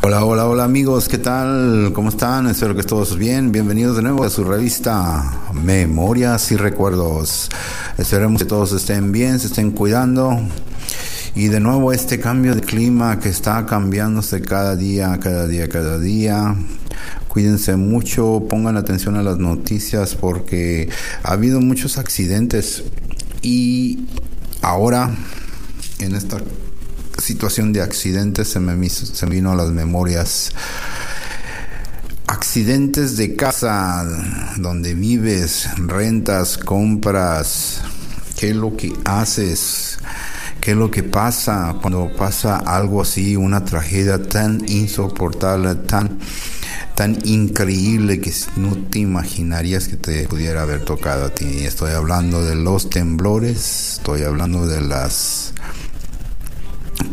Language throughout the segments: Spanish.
Hola, hola, hola amigos, ¿qué tal? ¿Cómo están? Espero que todos bien. Bienvenidos de nuevo a su revista Memorias y Recuerdos. Esperemos que todos estén bien, se estén cuidando. Y de nuevo este cambio de clima que está cambiándose cada día, cada día, cada día. Cuídense mucho, pongan atención a las noticias porque ha habido muchos accidentes y ahora en esta situación de accidentes se me, se vino a las memorias. Accidentes de casa, donde vives, rentas, compras, qué es lo que haces, qué es lo que pasa cuando pasa algo así, una tragedia tan insoportable, tan, tan increíble que no te imaginarías que te pudiera haber tocado a ti. Estoy hablando de los temblores, estoy hablando de las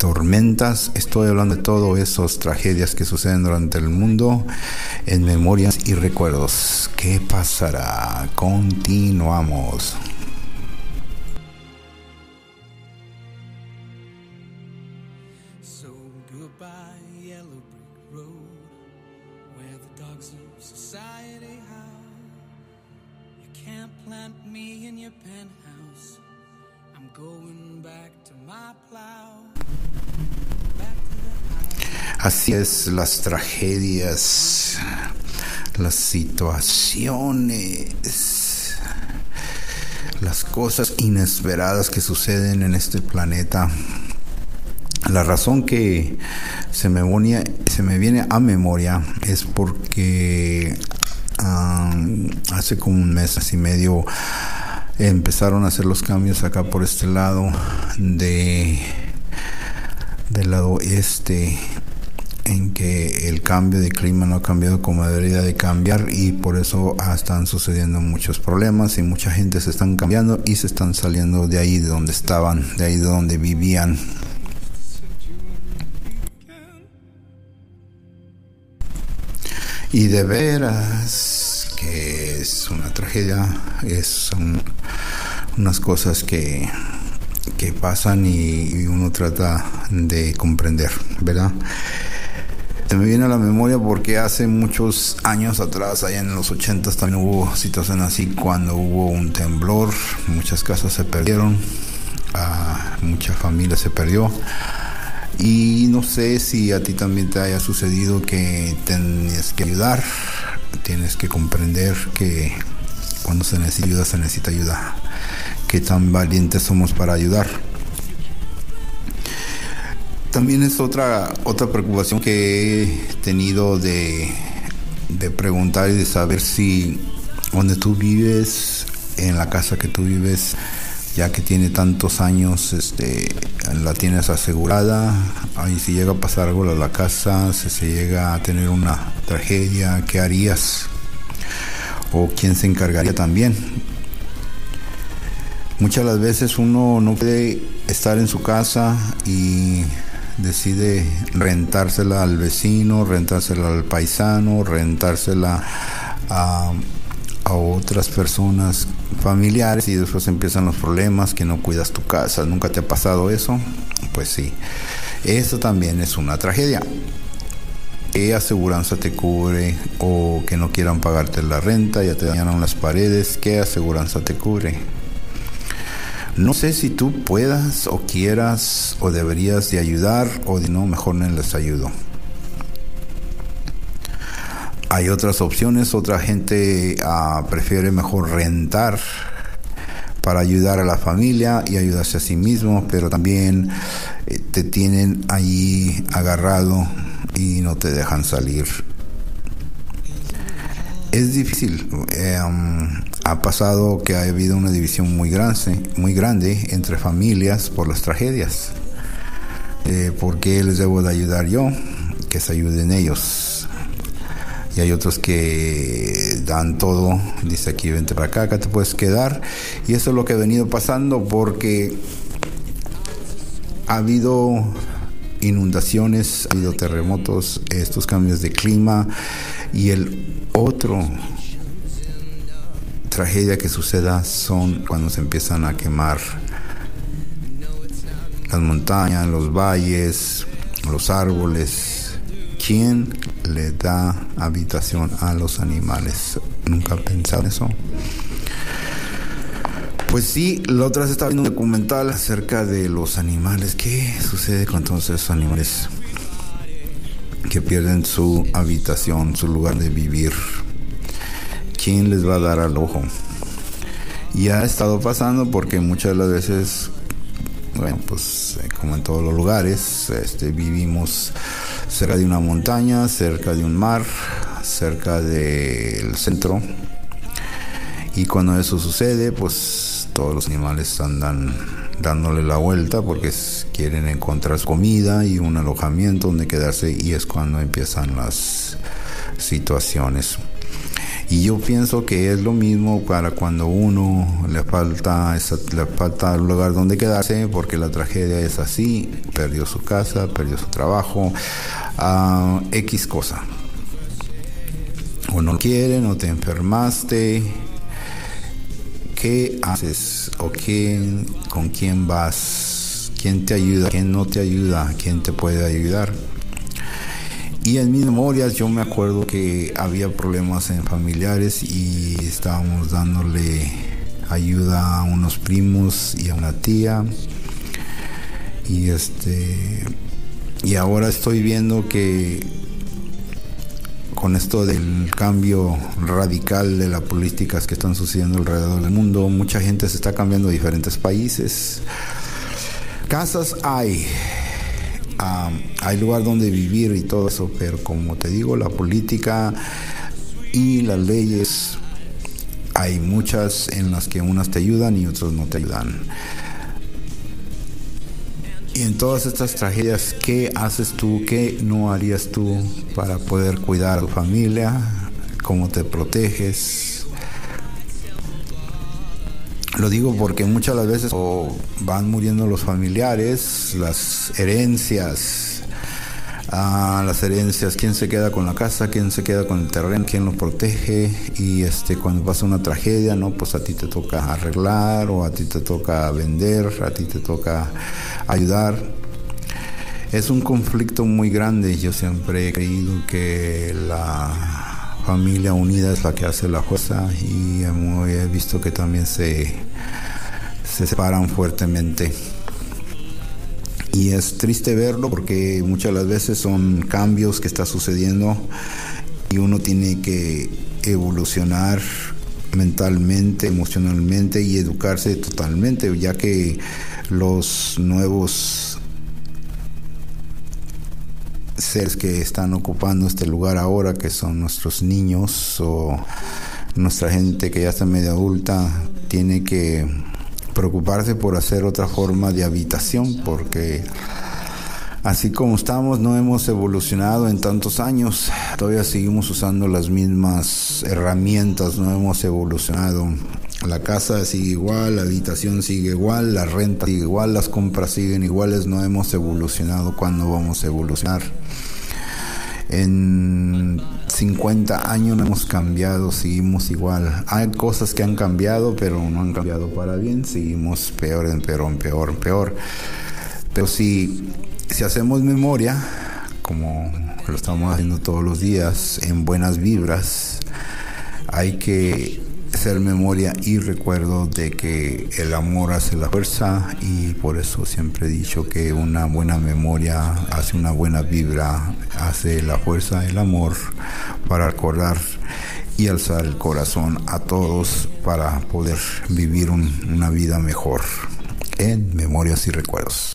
tormentas. Estoy hablando de todas esas tragedias que suceden durante el mundo en memorias y recuerdos. ¿Qué pasará? Continuamos. Society howl. You can't plant me in your penthouse. Así es, las tragedias, las situaciones, las cosas inesperadas que suceden en este planeta. La razón que se me, se me viene a memoria es porque ah, hace como un mes y medio empezaron a hacer los cambios acá por este lado de del lado este en que el cambio de clima no ha cambiado como debería de cambiar y por eso ah, están sucediendo muchos problemas y mucha gente se están cambiando y se están saliendo de ahí de donde estaban, de ahí de donde vivían. Y de veras es una tragedia, es son unas cosas que, que pasan y, uno trata de comprender, ¿verdad? Se me viene a la memoria porque hace muchos años atrás, allá en los 80 también hubo situaciones así cuando hubo un temblor, muchas casas se perdieron, ah, mucha familia se perdió. Y no sé si a ti también te haya sucedido que tienes que ayudar, tienes que comprender que cuando se necesita ayuda, se necesita ayuda. Qué tan valientes somos para ayudar. También es otra, otra preocupación que he tenido de, de preguntar y de saber si donde tú vives, en la casa que tú vives, ya que tiene tantos años, este, la tienes asegurada, ahí si llega a pasar algo a la casa, si se llega a tener una tragedia, ¿qué harías? ¿O quién se encargaría también? Muchas las veces uno no puede estar en su casa y decide rentársela al vecino, rentársela al paisano, rentársela a, a otras personas familiares y después empiezan los problemas que no cuidas tu casa. ¿Nunca te ha pasado eso? Pues sí. Eso también es una tragedia. ¿Qué aseguranza te cubre? O que no quieran pagarte la renta, ya te dañaron las paredes. ¿Qué aseguranza te cubre? No sé si tú puedas o quieras o deberías de ayudar o de no, mejor no les ayudo. Hay otras opciones, otra gente ah, prefiere mejor rentar para ayudar a la familia y ayudarse a sí mismo, pero también eh, te tienen ahí agarrado y no te dejan salir. Es difícil. Um, ha pasado que ha habido una división muy grande, muy grande entre familias por las tragedias. Eh, ¿Por qué les debo de ayudar yo? Que se ayuden ellos. Y hay otros que dan todo, dice aquí, vente para acá, acá te puedes quedar. Y eso es lo que ha venido pasando porque ha habido inundaciones, ha habido terremotos, estos cambios de clima y el otro tragedia que suceda son cuando se empiezan a quemar las montañas, los valles, los árboles. ¿Quién le da habitación a los animales? ¿Nunca en eso? Pues sí, la otra vez estaba viendo un documental acerca de los animales. ¿Qué sucede con todos esos animales que pierden su habitación, su lugar de vivir? ¿quién les va a dar al ojo? Y ha estado pasando porque muchas de las veces, bueno, pues eh, como en todos los lugares, este, vivimos cerca de una montaña, cerca de un mar, cerca del centro. Y cuando eso sucede, pues todos los animales andan dándole la vuelta porque quieren encontrar comida y un alojamiento donde quedarse y es cuando empiezan las situaciones. Y yo pienso que es lo mismo para cuando uno le falta, le falta lugar donde quedarse, porque la tragedia es así, perdió su casa, perdió su trabajo, uh, X cosa. O no quieren, o te enfermaste, ¿qué haces? ¿O quién, con quién vas? ¿Quién te ayuda? ¿Quién no te ayuda? ¿Quién te puede ayudar? Y en mis memorias yo me acuerdo que había problemas en familiares y estábamos dándole ayuda a unos primos y a una tía. Y este y ahora estoy viendo que con esto del cambio radical de las políticas que están sucediendo alrededor del mundo, mucha gente se está cambiando a diferentes países. Casas hay, hay lugar donde vivir y todo eso, pero como te digo, la política y las leyes, hay muchas en las que unas te ayudan y otras no te ayudan. Y en todas estas tragedias, ¿qué haces tú? ¿Qué no harías tú para poder cuidar a tu familia? ¿Cómo te proteges? Lo digo porque muchas las veces van muriendo los familiares, las herencias, ah, las herencias, quién se queda con la casa, quién se queda con el terreno, quién lo protege y este cuando pasa una tragedia, no, pues a ti te toca arreglar o a ti te toca vender, a ti te toca ayudar. Es un conflicto muy grande. Yo siempre he creído que la familia unida es la que hace la fuerza y he visto que también se, se separan fuertemente. Y es triste verlo porque muchas las veces son cambios que está sucediendo y uno tiene que evolucionar mentalmente, emocionalmente y educarse totalmente, ya que los nuevos seres que están ocupando este lugar ahora, que son nuestros niños o nuestra gente que ya está medio adulta, tiene que preocuparse por hacer otra forma de habitación, porque así como estamos, no hemos evolucionado en tantos años, todavía seguimos usando las mismas herramientas, no hemos evolucionado. La casa sigue igual, la habitación sigue igual, la renta sigue igual, las compras siguen iguales, no hemos evolucionado cuando vamos a evolucionar. En 50 años no hemos cambiado, seguimos igual. Hay cosas que han cambiado, pero no han cambiado para bien, seguimos peor en peor, en peor, peor. Pero si, si hacemos memoria, como lo estamos haciendo todos los días, en buenas vibras, hay que hacer memoria y recuerdo de que el amor hace la fuerza y por eso siempre he dicho que una buena memoria hace una buena vibra, hace la fuerza, el amor para recordar y alzar el corazón a todos para poder vivir una vida mejor en memorias y recuerdos.